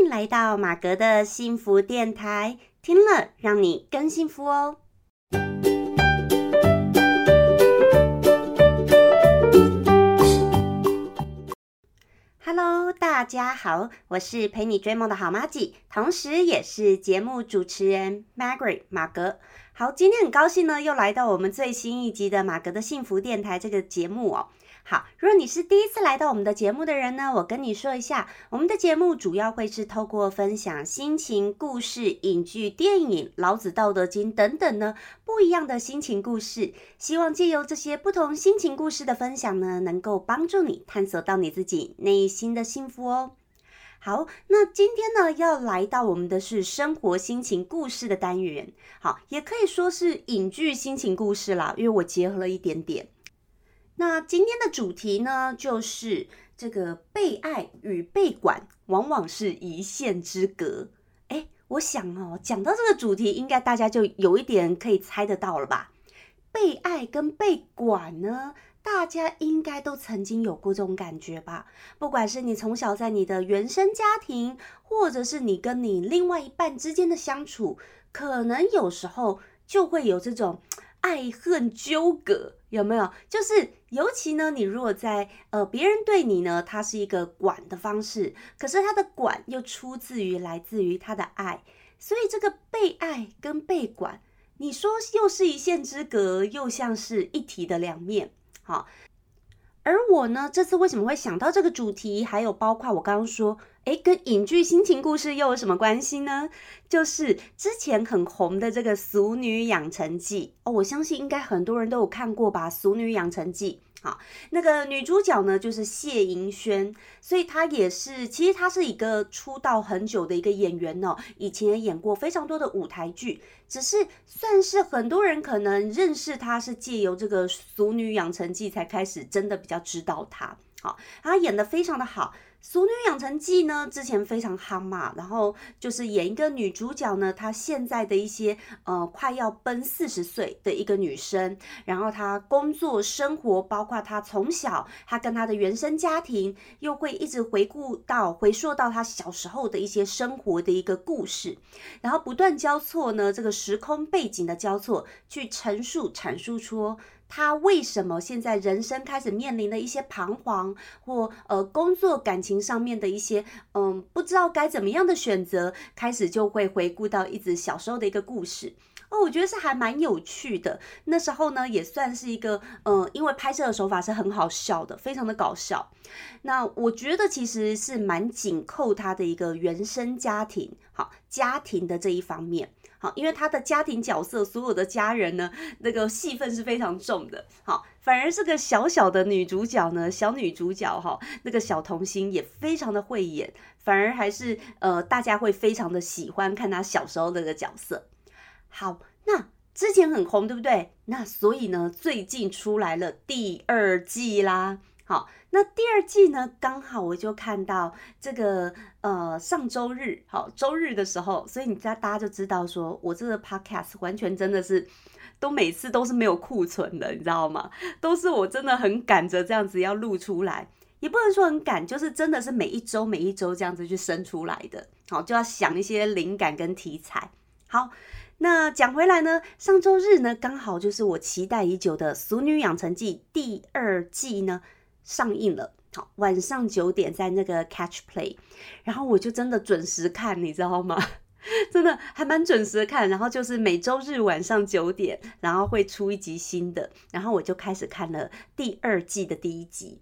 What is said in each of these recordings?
迎来到马格的幸福电台，听了让你更幸福哦。Hello，大家好，我是陪你追梦的好妈吉，同时也是节目主持人 Margaret 马格。好，今天很高兴呢，又来到我们最新一集的马格的幸福电台这个节目哦。好，如果你是第一次来到我们的节目的人呢，我跟你说一下，我们的节目主要会是透过分享心情故事、影剧、电影、老子、道德经等等呢不一样的心情故事，希望借由这些不同心情故事的分享呢，能够帮助你探索到你自己内心的幸福哦。好，那今天呢要来到我们的是生活心情故事的单元，好，也可以说是影剧心情故事啦，因为我结合了一点点。那今天的主题呢，就是这个被爱与被管往往是一线之隔。哎，我想哦，讲到这个主题，应该大家就有一点可以猜得到了吧？被爱跟被管呢，大家应该都曾经有过这种感觉吧？不管是你从小在你的原生家庭，或者是你跟你另外一半之间的相处，可能有时候就会有这种。爱恨纠葛有没有？就是尤其呢，你如果在呃别人对你呢，他是一个管的方式，可是他的管又出自于来自于他的爱，所以这个被爱跟被管，你说又是一线之隔，又像是一体的两面，好。而我呢，这次为什么会想到这个主题？还有包括我刚刚说，诶，跟影剧心情故事又有什么关系呢？就是之前很红的这个《俗女养成记》哦，我相信应该很多人都有看过吧，《俗女养成记》。好，那个女主角呢，就是谢盈萱，所以她也是，其实她是一个出道很久的一个演员哦，以前也演过非常多的舞台剧，只是算是很多人可能认识她是借由这个《俗女养成记》才开始真的比较知道她。好，她演的非常的好。《俗女养成记》呢，之前非常夯嘛，然后就是演一个女主角呢，她现在的一些呃快要奔四十岁的一个女生，然后她工作生活，包括她从小她跟她的原生家庭，又会一直回顾到回溯到她小时候的一些生活的一个故事，然后不断交错呢，这个时空背景的交错，去陈述阐述出。他为什么现在人生开始面临的一些彷徨，或呃工作感情上面的一些嗯不知道该怎么样的选择，开始就会回顾到一直小时候的一个故事哦，我觉得是还蛮有趣的。那时候呢，也算是一个嗯，因为拍摄的手法是很好笑的，非常的搞笑。那我觉得其实是蛮紧扣他的一个原生家庭，好家庭的这一方面。好，因为他的家庭角色，所有的家人呢，那个戏份是非常重的。好，反而是个小小的女主角呢，小女主角哈，那个小童星也非常的会演，反而还是呃，大家会非常的喜欢看她小时候那个角色。好，那之前很红，对不对？那所以呢，最近出来了第二季啦。好，那第二季呢？刚好我就看到这个，呃，上周日，好，周日的时候，所以你家大家就知道，说我这个 podcast 完全真的是，都每次都是没有库存的，你知道吗？都是我真的很赶着这样子要录出来，也不能说很赶，就是真的是每一周每一周这样子去生出来的，好，就要想一些灵感跟题材。好，那讲回来呢，上周日呢，刚好就是我期待已久的《俗女养成记》第二季呢。上映了，好，晚上九点在那个 Catch Play，然后我就真的准时看，你知道吗？真的还蛮准时看，然后就是每周日晚上九点，然后会出一集新的，然后我就开始看了第二季的第一集。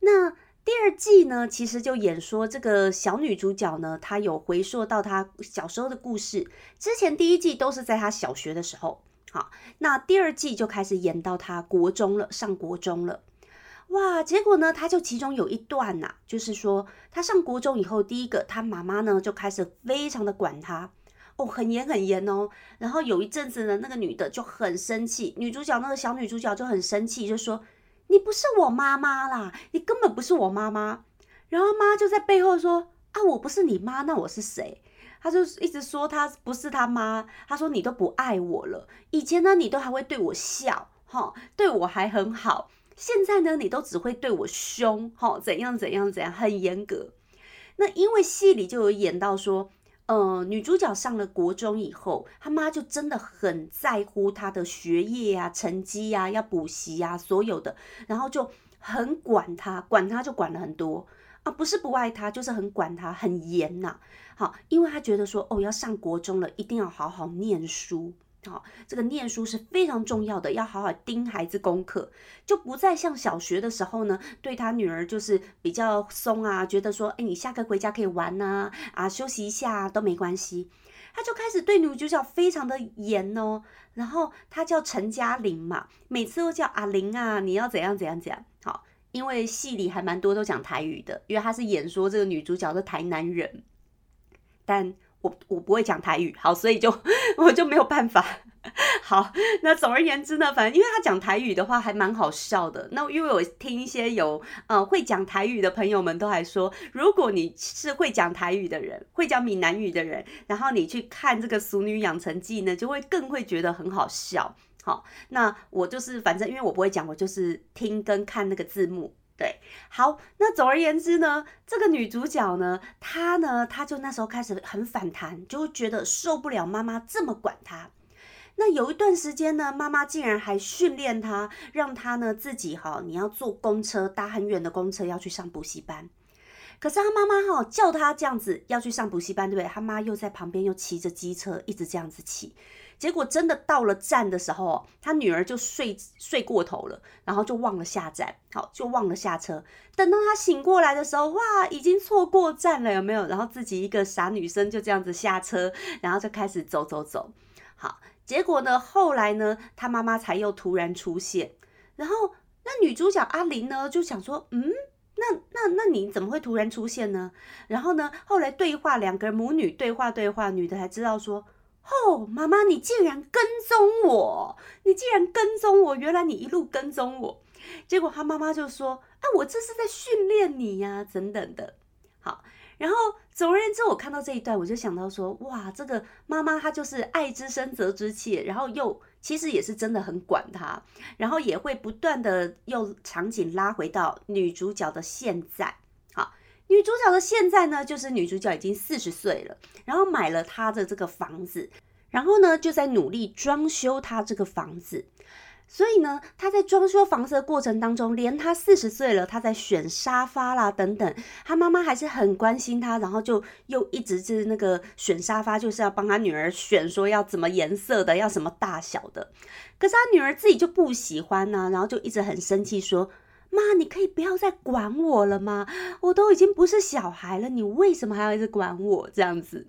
那第二季呢，其实就演说这个小女主角呢，她有回溯到她小时候的故事。之前第一季都是在她小学的时候，好，那第二季就开始演到她国中了，上国中了。哇，结果呢，他就其中有一段呐，就是说他上国中以后，第一个他妈妈呢就开始非常的管他，哦，很严很严哦。然后有一阵子呢，那个女的就很生气，女主角那个小女主角就很生气，就说你不是我妈妈啦，你根本不是我妈妈。然后妈就在背后说啊，我不是你妈，那我是谁？他就一直说他不是他妈，他说你都不爱我了，以前呢你都还会对我笑，哈，对我还很好。现在呢，你都只会对我凶，哈，怎样怎样怎样，很严格。那因为戏里就有演到说，呃，女主角上了国中以后，她妈就真的很在乎她的学业啊、成绩啊、要补习啊，所有的，然后就很管她，管她就管了很多啊，不是不爱她，就是很管她，很严呐。好，因为她觉得说，哦，要上国中了，一定要好好念书。好，这个念书是非常重要的，要好好盯孩子功课，就不再像小学的时候呢，对他女儿就是比较松啊，觉得说，哎，你下课回家可以玩呐，啊，休息一下都没关系。他就开始对女主角非常的严哦，然后他叫陈嘉玲嘛，每次都叫阿玲啊，你要怎样怎样怎样。好，因为戏里还蛮多都讲台语的，因为他是演说这个女主角的台南人，但。我我不会讲台语，好，所以就 我就没有办法。好，那总而言之呢，反正因为他讲台语的话还蛮好笑的。那因为我听一些有呃会讲台语的朋友们都还说，如果你是会讲台语的人，会讲闽南语的人，然后你去看这个《俗女养成记》呢，就会更会觉得很好笑。好，那我就是反正因为我不会讲，我就是听跟看那个字幕。对，好，那总而言之呢，这个女主角呢，她呢，她就那时候开始很反弹，就觉得受不了妈妈这么管她。那有一段时间呢，妈妈竟然还训练她，让她呢自己哈，你要坐公车，搭很远的公车要去上补习班。可是她妈妈哈叫她这样子要去上补习班，对不对？她妈又在旁边又骑着机车，一直这样子骑。结果真的到了站的时候，他女儿就睡睡过头了，然后就忘了下站，好就忘了下车。等到他醒过来的时候，哇，已经错过站了，有没有？然后自己一个傻女生就这样子下车，然后就开始走走走。好，结果呢，后来呢，他妈妈才又突然出现，然后那女主角阿玲呢就想说，嗯，那那那你怎么会突然出现呢？然后呢，后来对话，两个母女对话对话，女的才知道说。哦，妈妈，你竟然跟踪我！你竟然跟踪我！原来你一路跟踪我。结果他妈妈就说：“啊，我这是在训练你呀，等等的。”好，然后总而言之，我看到这一段，我就想到说：“哇，这个妈妈她就是爱之深责之切，然后又其实也是真的很管他，然后也会不断的用场景拉回到女主角的现在。”女主角的现在呢，就是女主角已经四十岁了，然后买了她的这个房子，然后呢就在努力装修她这个房子。所以呢，她在装修房子的过程当中，连她四十岁了，她在选沙发啦等等，她妈妈还是很关心她，然后就又一直是那个选沙发，就是要帮她女儿选，说要怎么颜色的，要什么大小的。可是她女儿自己就不喜欢呢，然后就一直很生气说。妈，你可以不要再管我了吗？我都已经不是小孩了，你为什么还要一直管我这样子？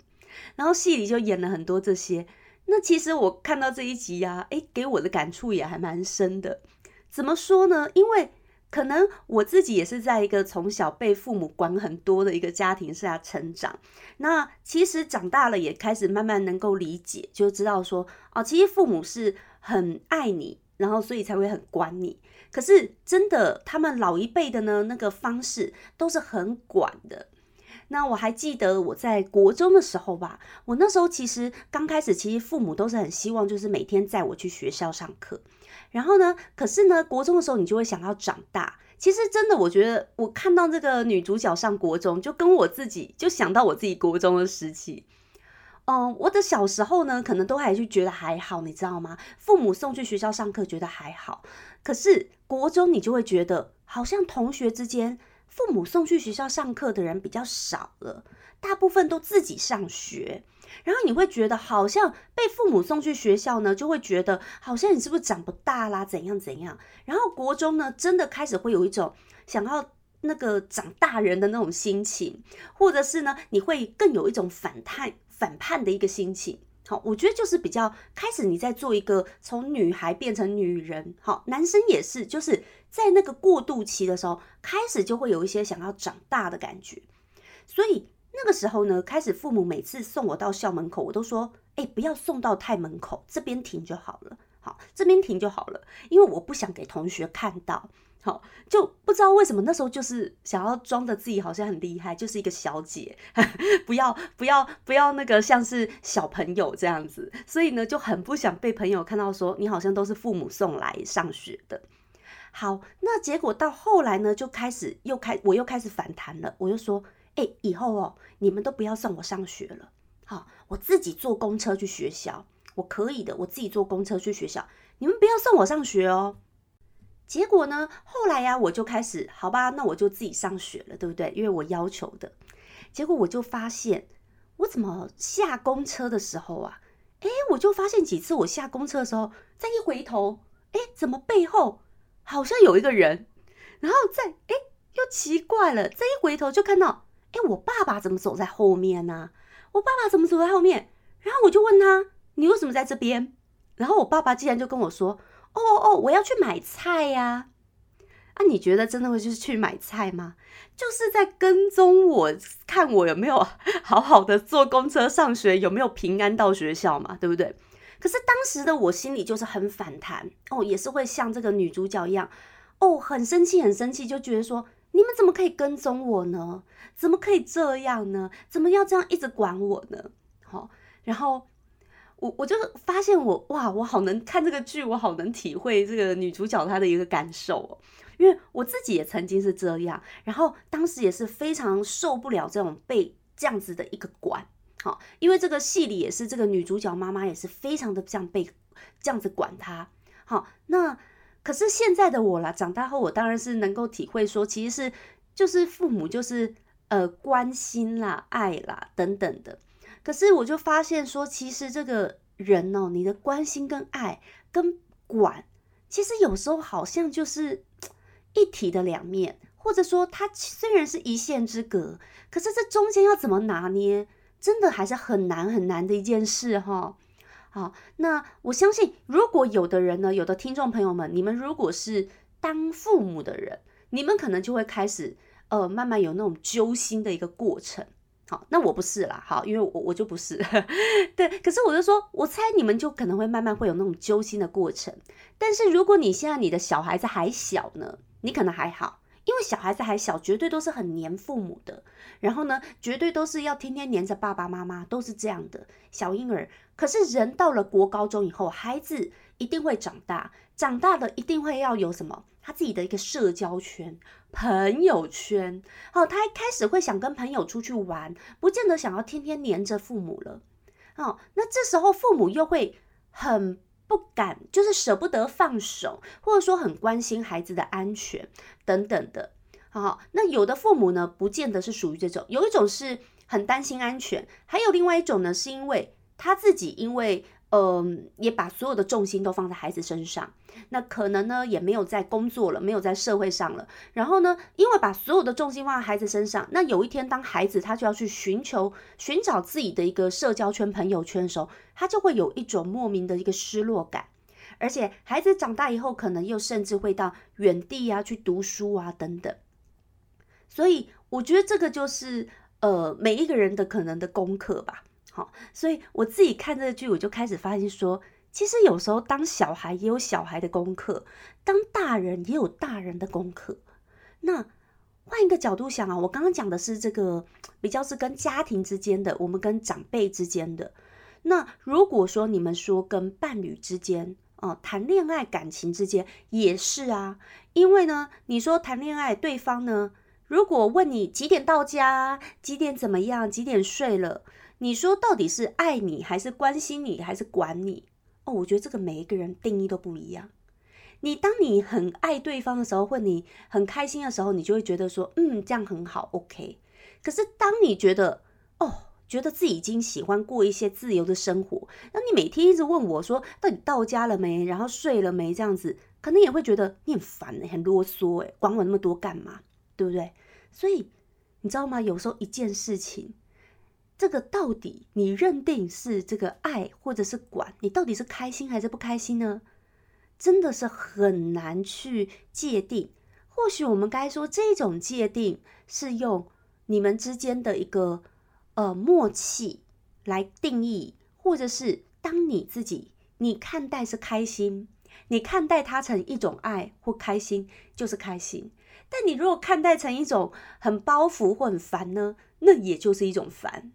然后戏里就演了很多这些。那其实我看到这一集呀，诶，给我的感触也还蛮深的。怎么说呢？因为可能我自己也是在一个从小被父母管很多的一个家庭下成长。那其实长大了也开始慢慢能够理解，就知道说，哦，其实父母是很爱你，然后所以才会很管你。可是真的，他们老一辈的呢，那个方式都是很管的。那我还记得我在国中的时候吧，我那时候其实刚开始，其实父母都是很希望，就是每天载我去学校上课。然后呢，可是呢，国中的时候你就会想要长大。其实真的，我觉得我看到这个女主角上国中，就跟我自己就想到我自己国中的时期。嗯，我的小时候呢，可能都还是觉得还好，你知道吗？父母送去学校上课，觉得还好。可是国中你就会觉得，好像同学之间，父母送去学校上课的人比较少了，大部分都自己上学。然后你会觉得，好像被父母送去学校呢，就会觉得好像你是不是长不大啦，怎样怎样。然后国中呢，真的开始会有一种想要那个长大人的那种心情，或者是呢，你会更有一种反叛。反叛的一个心情，好，我觉得就是比较开始你在做一个从女孩变成女人，好，男生也是，就是在那个过渡期的时候，开始就会有一些想要长大的感觉，所以那个时候呢，开始父母每次送我到校门口，我都说，哎，不要送到太门口，这边停就好了，好，这边停就好了，因为我不想给同学看到。好，就不知道为什么那时候就是想要装的自己好像很厉害，就是一个小姐，不要不要不要那个像是小朋友这样子，所以呢就很不想被朋友看到说你好像都是父母送来上学的。好，那结果到后来呢就开始又开我又开始反弹了，我就说，哎，以后哦，你们都不要送我上学了，好，我自己坐公车去学校，我可以的，我自己坐公车去学校，你们不要送我上学哦。结果呢，后来呀，我就开始，好吧，那我就自己上学了，对不对？因为我要求的。结果我就发现，我怎么下公车的时候啊，哎，我就发现几次我下公车的时候，再一回头，哎，怎么背后好像有一个人，然后再哎，又奇怪了，再一回头就看到。哎，我爸爸怎么走在后面呢？我爸爸怎么走在后面？然后我就问他：“你为什么在这边？”然后我爸爸竟然就跟我说：“哦哦，我要去买菜呀！”啊，你觉得真的会就是去买菜吗？就是在跟踪我，看我有没有好好的坐公车上学，有没有平安到学校嘛？对不对？可是当时的我心里就是很反弹哦，也是会像这个女主角一样哦，很生气，很生气，就觉得说。你们怎么可以跟踪我呢？怎么可以这样呢？怎么要这样一直管我呢？好，然后我我就发现我哇，我好能看这个剧，我好能体会这个女主角她的一个感受哦，因为我自己也曾经是这样，然后当时也是非常受不了这种被这样子的一个管，好，因为这个戏里也是这个女主角妈妈也是非常的这样被这样子管她，好，那。可是现在的我啦，长大后我当然是能够体会说，其实是就是父母就是呃关心啦、爱啦等等的。可是我就发现说，其实这个人哦，你的关心跟爱跟管，其实有时候好像就是一体的两面，或者说它虽然是一线之隔，可是这中间要怎么拿捏，真的还是很难很难的一件事哈。好，那我相信，如果有的人呢，有的听众朋友们，你们如果是当父母的人，你们可能就会开始，呃，慢慢有那种揪心的一个过程。好，那我不是啦，好，因为我我就不是，对。可是我就说，我猜你们就可能会慢慢会有那种揪心的过程。但是如果你现在你的小孩子还小呢，你可能还好。因为小孩子还小，绝对都是很黏父母的，然后呢，绝对都是要天天黏着爸爸妈妈，都是这样的小婴儿。可是人到了国高中以后，孩子一定会长大，长大了一定会要有什么他自己的一个社交圈、朋友圈。哦，他开始会想跟朋友出去玩，不见得想要天天黏着父母了。哦，那这时候父母又会很。不敢，就是舍不得放手，或者说很关心孩子的安全等等的。好，那有的父母呢，不见得是属于这种，有一种是很担心安全，还有另外一种呢，是因为他自己因为。嗯，也把所有的重心都放在孩子身上，那可能呢也没有在工作了，没有在社会上了。然后呢，因为把所有的重心放在孩子身上，那有一天当孩子他就要去寻求、寻找自己的一个社交圈、朋友圈的时候，他就会有一种莫名的一个失落感。而且孩子长大以后，可能又甚至会到远地啊去读书啊等等。所以我觉得这个就是呃每一个人的可能的功课吧。好，所以我自己看这个剧，我就开始发现说，其实有时候当小孩也有小孩的功课，当大人也有大人的功课。那换一个角度想啊，我刚刚讲的是这个比较是跟家庭之间的，我们跟长辈之间的。那如果说你们说跟伴侣之间，哦，谈恋爱感情之间也是啊，因为呢，你说谈恋爱，对方呢，如果问你几点到家，几点怎么样，几点睡了。你说到底是爱你，还是关心你，还是管你？哦，我觉得这个每一个人定义都不一样。你当你很爱对方的时候，或你很开心的时候，你就会觉得说，嗯，这样很好，OK。可是当你觉得，哦，觉得自己已经喜欢过一些自由的生活，那你每天一直问我说，到底到家了没，然后睡了没，这样子，可能也会觉得你很烦很啰嗦哎，管我那么多干嘛？对不对？所以你知道吗？有时候一件事情。这个到底你认定是这个爱，或者是管你到底是开心还是不开心呢？真的是很难去界定。或许我们该说，这种界定是用你们之间的一个呃默契来定义，或者是当你自己你看待是开心，你看待它成一种爱或开心就是开心。但你如果看待成一种很包袱或很烦呢，那也就是一种烦。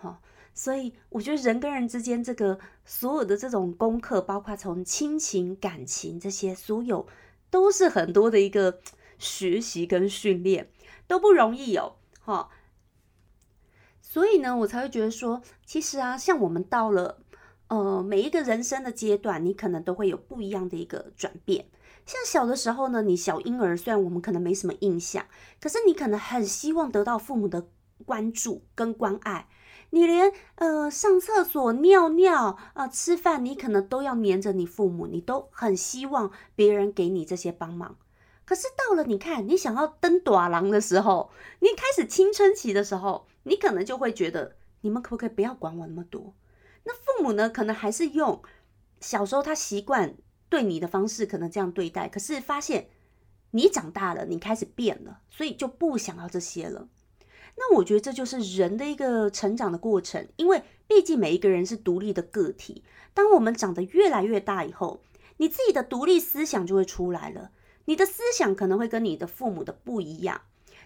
哈所以我觉得人跟人之间这个所有的这种功课，包括从亲情、感情这些，所有都是很多的一个学习跟训练，都不容易哦。哈，所以呢，我才会觉得说，其实啊，像我们到了呃每一个人生的阶段，你可能都会有不一样的一个转变。像小的时候呢，你小婴儿，虽然我们可能没什么印象，可是你可能很希望得到父母的关注跟关爱。你连呃上厕所、尿尿啊、吃饭，你可能都要黏着你父母，你都很希望别人给你这些帮忙。可是到了你看，你想要登短廊的时候，你开始青春期的时候，你可能就会觉得，你们可不可以不要管我那么多？那父母呢，可能还是用小时候他习惯对你的方式，可能这样对待。可是发现你长大了，你开始变了，所以就不想要这些了。那我觉得这就是人的一个成长的过程，因为毕竟每一个人是独立的个体。当我们长得越来越大以后，你自己的独立思想就会出来了。你的思想可能会跟你的父母的不一样，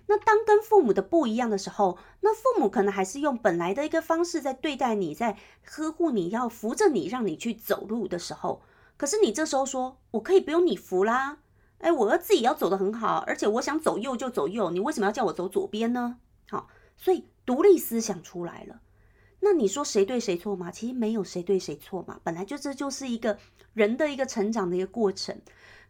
那当跟父母的不一样的时候，那父母可能还是用本来的一个方式在对待你，在呵护你，要扶着你，让你去走路的时候，可是你这时候说，我可以不用你扶啦，哎，我要自己要走得很好，而且我想走右就走右，你为什么要叫我走左边呢？好，所以独立思想出来了，那你说谁对谁错吗？其实没有谁对谁错嘛，本来就这就是一个人的一个成长的一个过程，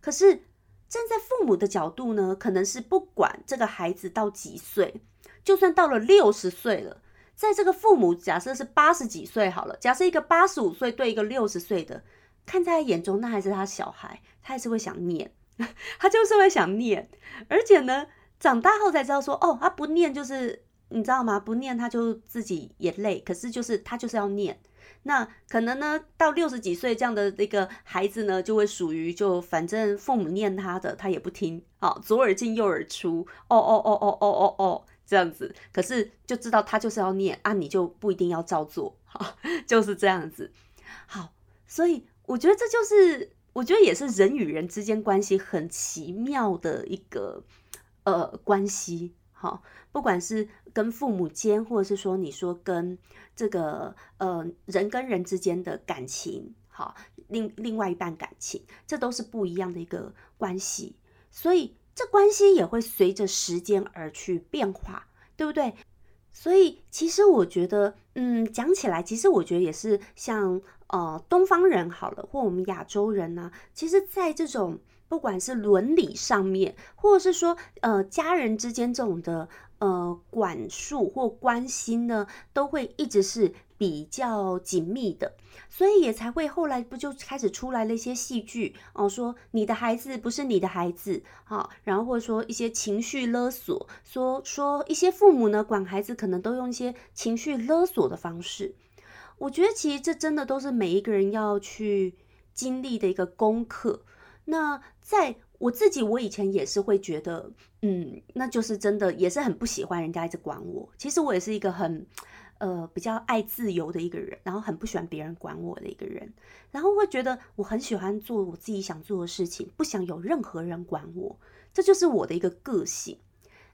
可是。站在父母的角度呢，可能是不管这个孩子到几岁，就算到了六十岁了，在这个父母假设是八十几岁好了，假设一个八十五岁对一个六十岁的，看在他眼中，那还是他小孩，他还是会想念，他就是会想念，而且呢，长大后才知道说，哦，他不念就是你知道吗？不念他就自己也累，可是就是他就是要念。那可能呢，到六十几岁这样的这个孩子呢，就会属于就反正父母念他的，他也不听，好左耳进右耳出，哦哦哦哦哦哦哦这样子，可是就知道他就是要念啊，你就不一定要照做，好 就是这样子。好，所以我觉得这就是我觉得也是人与人之间关系很奇妙的一个呃关系，好，不管是。跟父母间，或者是说你说跟这个呃人跟人之间的感情，好，另另外一半感情，这都是不一样的一个关系，所以这关系也会随着时间而去变化，对不对？所以其实我觉得，嗯，讲起来，其实我觉得也是像呃东方人好了，或我们亚洲人呢，其实在这种不管是伦理上面，或者是说呃家人之间这种的。呃，管束或关心呢，都会一直是比较紧密的，所以也才会后来不就开始出来了一些戏剧哦，说你的孩子不是你的孩子，好，然后或者说一些情绪勒索，说说一些父母呢管孩子可能都用一些情绪勒索的方式，我觉得其实这真的都是每一个人要去经历的一个功课。那在我自己，我以前也是会觉得，嗯，那就是真的，也是很不喜欢人家一直管我。其实我也是一个很，呃，比较爱自由的一个人，然后很不喜欢别人管我的一个人，然后会觉得我很喜欢做我自己想做的事情，不想有任何人管我，这就是我的一个个性。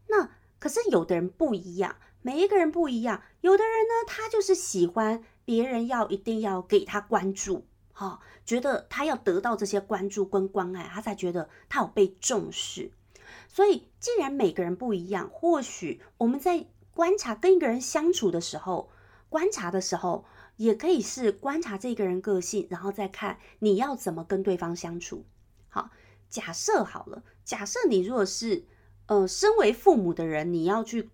那可是有的人不一样，每一个人不一样，有的人呢，他就是喜欢别人要一定要给他关注。好，觉得他要得到这些关注跟关爱，他才觉得他有被重视。所以，既然每个人不一样，或许我们在观察跟一个人相处的时候，观察的时候，也可以是观察这个人个性，然后再看你要怎么跟对方相处。好，假设好了，假设你如果是呃，身为父母的人，你要去。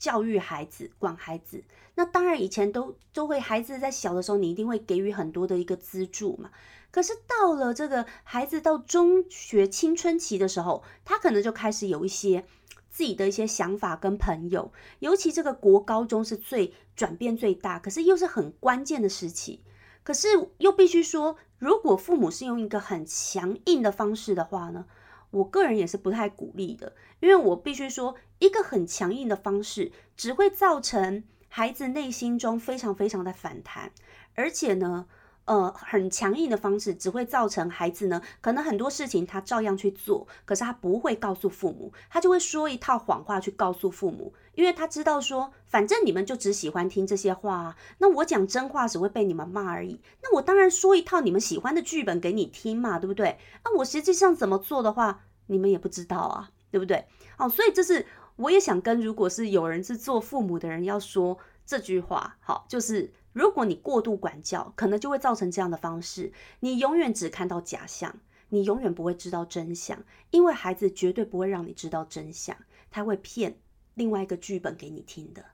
教育孩子，管孩子，那当然以前都都会，孩子在小的时候，你一定会给予很多的一个资助嘛。可是到了这个孩子到中学青春期的时候，他可能就开始有一些自己的一些想法跟朋友，尤其这个国高中是最转变最大，可是又是很关键的时期。可是又必须说，如果父母是用一个很强硬的方式的话呢？我个人也是不太鼓励的，因为我必须说，一个很强硬的方式只会造成孩子内心中非常非常的反弹，而且呢。呃，很强硬的方式只会造成孩子呢，可能很多事情他照样去做，可是他不会告诉父母，他就会说一套谎话去告诉父母，因为他知道说，反正你们就只喜欢听这些话啊，那我讲真话只会被你们骂而已，那我当然说一套你们喜欢的剧本给你听嘛，对不对？那我实际上怎么做的话，你们也不知道啊，对不对？哦，所以这是我也想跟如果是有人是做父母的人要说，这句话，好，就是如果你过度管教，可能就会造成这样的方式，你永远只看到假象，你永远不会知道真相，因为孩子绝对不会让你知道真相，他会骗另外一个剧本给你听的。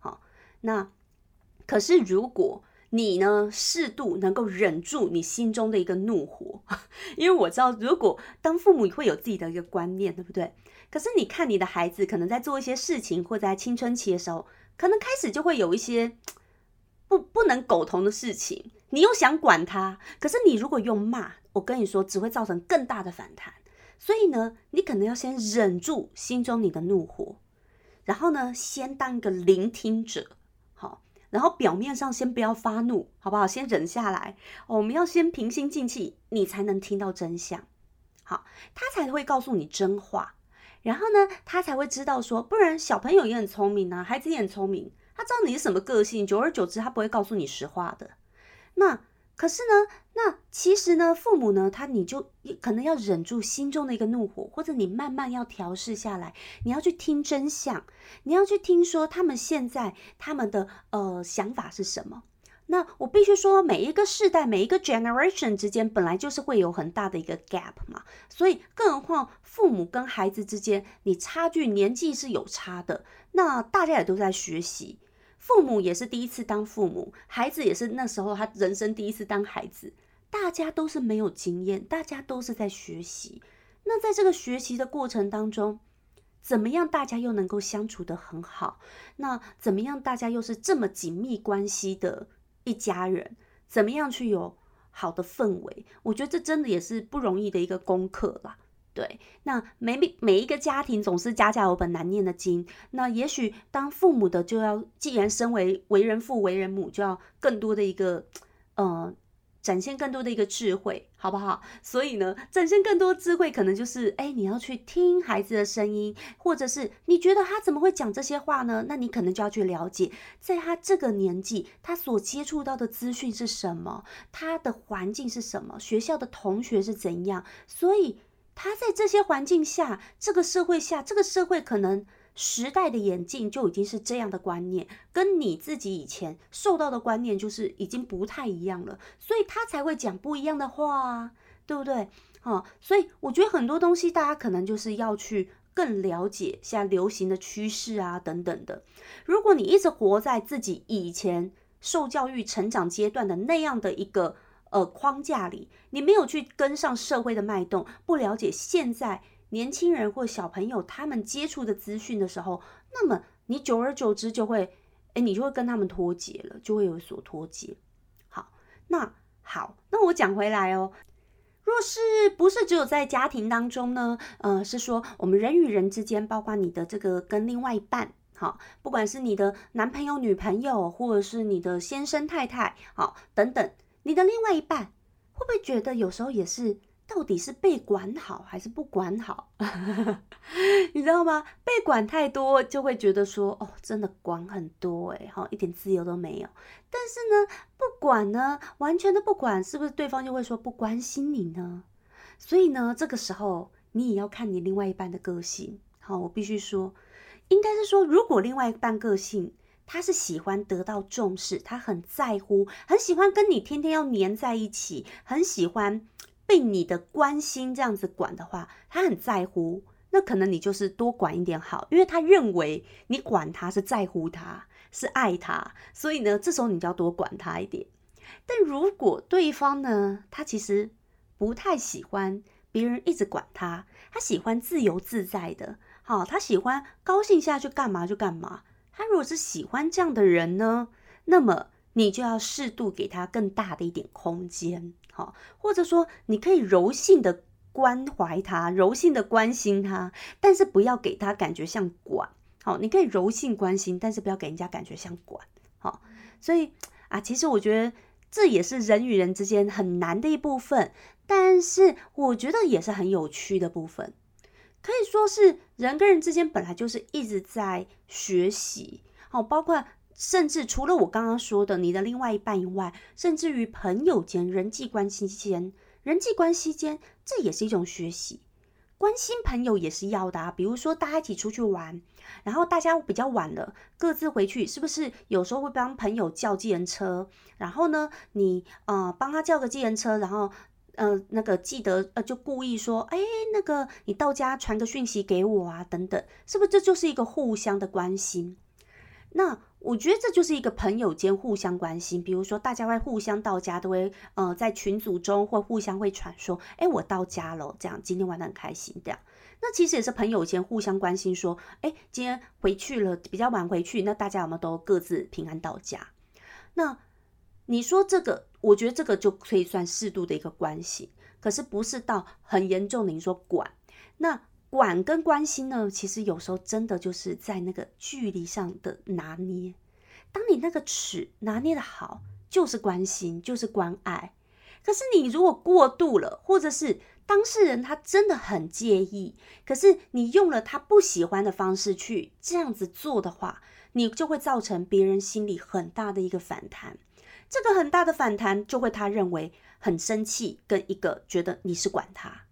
好，那可是如果你呢，适度能够忍住你心中的一个怒火，因为我知道，如果当父母会有自己的一个观念，对不对？可是你看你的孩子可能在做一些事情，或在青春期的时候。可能开始就会有一些不不能苟同的事情，你又想管他，可是你如果用骂，我跟你说只会造成更大的反弹。所以呢，你可能要先忍住心中你的怒火，然后呢，先当一个聆听者，好，然后表面上先不要发怒，好不好？先忍下来，我们要先平心静气，你才能听到真相，好，他才会告诉你真话。然后呢，他才会知道说，不然小朋友也很聪明啊，孩子也很聪明，他知道你是什么个性，久而久之，他不会告诉你实话的。那可是呢，那其实呢，父母呢，他你就可能要忍住心中的一个怒火，或者你慢慢要调试下来，你要去听真相，你要去听说他们现在他们的呃想法是什么。那我必须说，每一个世代、每一个 generation 之间本来就是会有很大的一个 gap 嘛，所以更何况父母跟孩子之间，你差距年纪是有差的。那大家也都在学习，父母也是第一次当父母，孩子也是那时候他人生第一次当孩子，大家都是没有经验，大家都是在学习。那在这个学习的过程当中，怎么样大家又能够相处得很好？那怎么样大家又是这么紧密关系的？一家人怎么样去有好的氛围？我觉得这真的也是不容易的一个功课啦。对，那每每一个家庭总是家家有本难念的经。那也许当父母的就要，既然身为为人父、为人母，就要更多的一个，呃。展现更多的一个智慧，好不好？所以呢，展现更多智慧，可能就是，哎，你要去听孩子的声音，或者是你觉得他怎么会讲这些话呢？那你可能就要去了解，在他这个年纪，他所接触到的资讯是什么，他的环境是什么，学校的同学是怎样，所以他在这些环境下，这个社会下，这个社会可能。时代的眼镜就已经是这样的观念，跟你自己以前受到的观念就是已经不太一样了，所以他才会讲不一样的话啊，对不对？哦，所以我觉得很多东西大家可能就是要去更了解现在流行的趋势啊等等的。如果你一直活在自己以前受教育成长阶段的那样的一个呃框架里，你没有去跟上社会的脉动，不了解现在。年轻人或小朋友他们接触的资讯的时候，那么你久而久之就会，哎，你就会跟他们脱节了，就会有所脱节。好，那好，那我讲回来哦，若是不是只有在家庭当中呢？呃，是说我们人与人之间，包括你的这个跟另外一半，好，不管是你的男朋友、女朋友，或者是你的先生、太太，好，等等，你的另外一半会不会觉得有时候也是？到底是被管好还是不管好？你知道吗？被管太多就会觉得说，哦，真的管很多哎，好一点自由都没有。但是呢，不管呢，完全的不管，是不是对方就会说不关心你呢？所以呢，这个时候你也要看你另外一半的个性。好，我必须说，应该是说，如果另外一半个性他是喜欢得到重视，他很在乎，很喜欢跟你天天要黏在一起，很喜欢。被你的关心这样子管的话，他很在乎，那可能你就是多管一点好，因为他认为你管他是在乎他，是爱他，所以呢，这时候你就要多管他一点。但如果对方呢，他其实不太喜欢别人一直管他，他喜欢自由自在的，好，他喜欢高兴下去干嘛就干嘛。他如果是喜欢这样的人呢，那么你就要适度给他更大的一点空间。好，或者说你可以柔性的关怀他，柔性的关心他，但是不要给他感觉像管。好，你可以柔性关心，但是不要给人家感觉像管。好，所以啊，其实我觉得这也是人与人之间很难的一部分，但是我觉得也是很有趣的部分。可以说是人跟人之间本来就是一直在学习。好，包括。甚至除了我刚刚说的你的另外一半以外，甚至于朋友间、人际关系间、人际关系间，这也是一种学习。关心朋友也是要的啊。比如说大家一起出去玩，然后大家比较晚了，各自回去，是不是有时候会帮朋友叫计程车？然后呢，你呃帮他叫个计程车，然后呃那个记得呃就故意说，哎，那个你到家传个讯息给我啊，等等，是不是这就是一个互相的关心？那我觉得这就是一个朋友间互相关心，比如说大家会互相到家，都会呃在群组中或互相会传说，哎，我到家了，这样今天玩的很开心，这样。那其实也是朋友间互相关心，说，哎，今天回去了比较晚回去，那大家有没有都各自平安到家？那你说这个，我觉得这个就可以算适度的一个关系，可是不是到很严重的你说管那。管跟关心呢，其实有时候真的就是在那个距离上的拿捏。当你那个尺拿捏的好，就是关心，就是关爱。可是你如果过度了，或者是当事人他真的很介意，可是你用了他不喜欢的方式去这样子做的话，你就会造成别人心里很大的一个反弹。这个很大的反弹就会他认为很生气，跟一个觉得你是管他。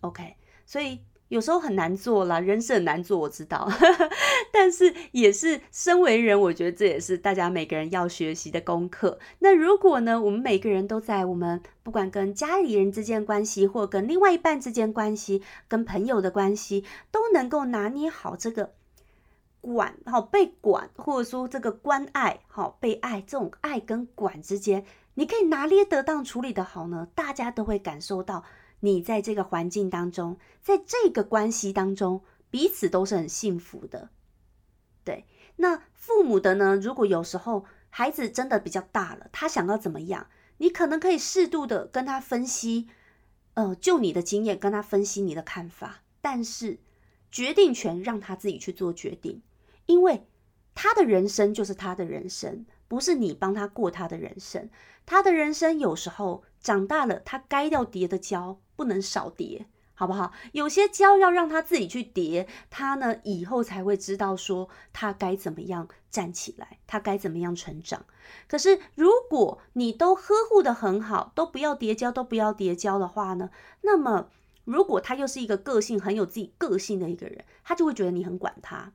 OK，所以。有时候很难做啦，人是很难做，我知道，但是也是身为人，我觉得这也是大家每个人要学习的功课。那如果呢，我们每个人都在我们不管跟家里人之间关系，或跟另外一半之间关系，跟朋友的关系，都能够拿捏好这个管好被管，或者说这个关爱好被爱这种爱跟管之间，你可以拿捏得当，处理的好呢，大家都会感受到。你在这个环境当中，在这个关系当中，彼此都是很幸福的。对，那父母的呢？如果有时候孩子真的比较大了，他想要怎么样，你可能可以适度的跟他分析，呃，就你的经验跟他分析你的看法，但是决定权让他自己去做决定，因为他的人生就是他的人生，不是你帮他过他的人生。他的人生有时候长大了，他该要叠的胶。不能少叠，好不好？有些胶要让他自己去叠，他呢以后才会知道说他该怎么样站起来，他该怎么样成长。可是如果你都呵护的很好，都不要叠胶，都不要叠胶的话呢，那么如果他又是一个个性很有自己个性的一个人，他就会觉得你很管他。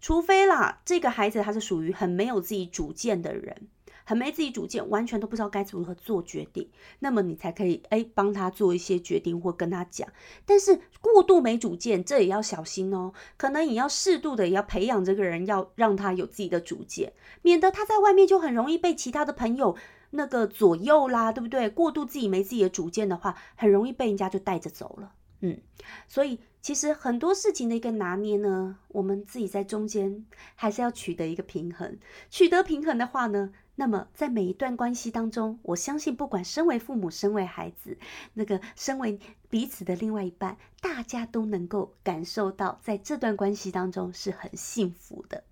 除非啦，这个孩子他是属于很没有自己主见的人。很没自己主见，完全都不知道该如何做决定，那么你才可以哎帮他做一些决定或跟他讲。但是过度没主见，这也要小心哦。可能也要适度的，也要培养这个人，要让他有自己的主见，免得他在外面就很容易被其他的朋友那个左右啦，对不对？过度自己没自己的主见的话，很容易被人家就带着走了。嗯，所以其实很多事情的一个拿捏呢，我们自己在中间还是要取得一个平衡。取得平衡的话呢？那么，在每一段关系当中，我相信，不管身为父母、身为孩子，那个身为彼此的另外一半，大家都能够感受到，在这段关系当中是很幸福的。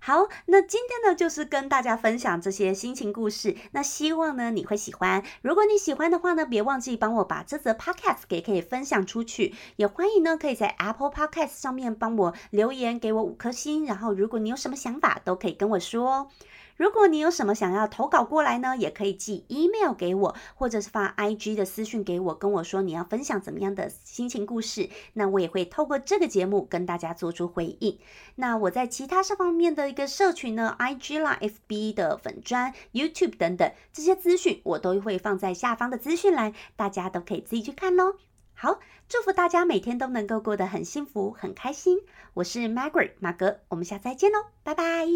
好，那今天呢，就是跟大家分享这些心情故事。那希望呢，你会喜欢。如果你喜欢的话呢，别忘记帮我把这则 podcast 给可以分享出去。也欢迎呢，可以在 Apple Podcast 上面帮我留言，给我五颗星。然后，如果你有什么想法，都可以跟我说哦。如果你有什么想要投稿过来呢，也可以寄 email 给我，或者是发 IG 的私讯给我，跟我说你要分享怎么样的心情故事，那我也会透过这个节目跟大家做出回应。那我在其他这方面的一个社群呢，IG 啦、FB 的粉砖、YouTube 等等这些资讯，我都会放在下方的资讯栏，大家都可以自己去看哦。好，祝福大家每天都能够过得很幸福、很开心。我是 Margaret 马格，我们下次再见喽，拜拜。